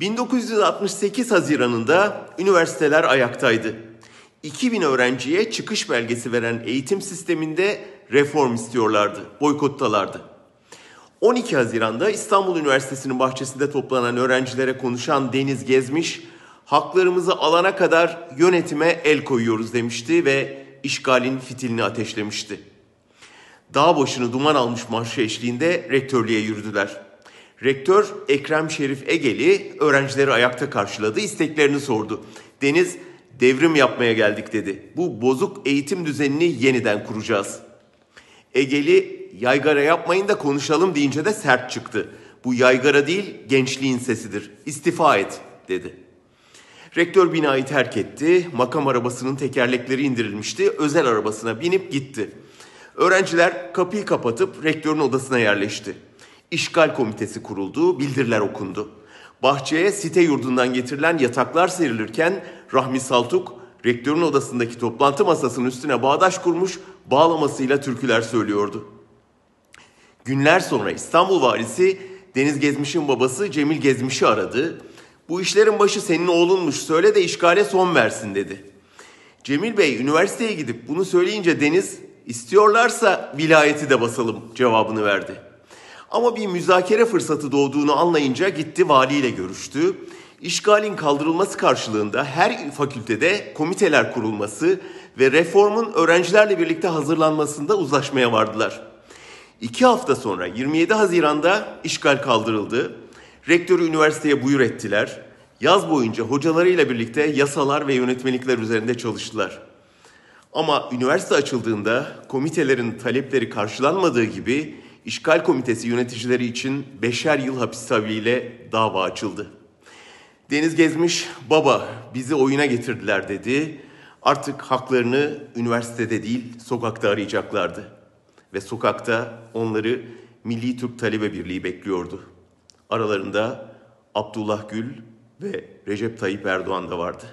1968 Haziran'ında üniversiteler ayaktaydı. 2000 öğrenciye çıkış belgesi veren eğitim sisteminde reform istiyorlardı, boykottalardı. 12 Haziran'da İstanbul Üniversitesi'nin bahçesinde toplanan öğrencilere konuşan Deniz Gezmiş, haklarımızı alana kadar yönetime el koyuyoruz demişti ve işgalin fitilini ateşlemişti. Dağ başını duman almış marşı eşliğinde rektörlüğe yürüdüler. Rektör Ekrem Şerif Egeli öğrencileri ayakta karşıladı, isteklerini sordu. Deniz devrim yapmaya geldik dedi. Bu bozuk eğitim düzenini yeniden kuracağız. Egeli yaygara yapmayın da konuşalım deyince de sert çıktı. Bu yaygara değil gençliğin sesidir. İstifa et dedi. Rektör binayı terk etti. Makam arabasının tekerlekleri indirilmişti. Özel arabasına binip gitti. Öğrenciler kapıyı kapatıp rektörün odasına yerleşti. İşgal komitesi kuruldu, bildiriler okundu. Bahçeye site yurdundan getirilen yataklar serilirken Rahmi Saltuk rektörün odasındaki toplantı masasının üstüne bağdaş kurmuş bağlamasıyla türküler söylüyordu. Günler sonra İstanbul valisi Deniz Gezmiş'in babası Cemil Gezmiş'i aradı. Bu işlerin başı senin oğlunmuş söyle de işgale son versin dedi. Cemil Bey üniversiteye gidip bunu söyleyince Deniz istiyorlarsa vilayeti de basalım cevabını verdi. Ama bir müzakere fırsatı doğduğunu anlayınca gitti valiyle görüştü. İşgalin kaldırılması karşılığında her fakültede komiteler kurulması ve reformun öğrencilerle birlikte hazırlanmasında uzlaşmaya vardılar. İki hafta sonra 27 Haziran'da işgal kaldırıldı. Rektörü üniversiteye buyur ettiler. Yaz boyunca hocalarıyla birlikte yasalar ve yönetmelikler üzerinde çalıştılar. Ama üniversite açıldığında komitelerin talepleri karşılanmadığı gibi işgal komitesi yöneticileri için beşer yıl hapis tabiiyle dava açıldı. Deniz Gezmiş, baba bizi oyuna getirdiler dedi. Artık haklarını üniversitede değil sokakta arayacaklardı. Ve sokakta onları Milli Türk Talebe Birliği bekliyordu. Aralarında Abdullah Gül ve Recep Tayyip Erdoğan da vardı.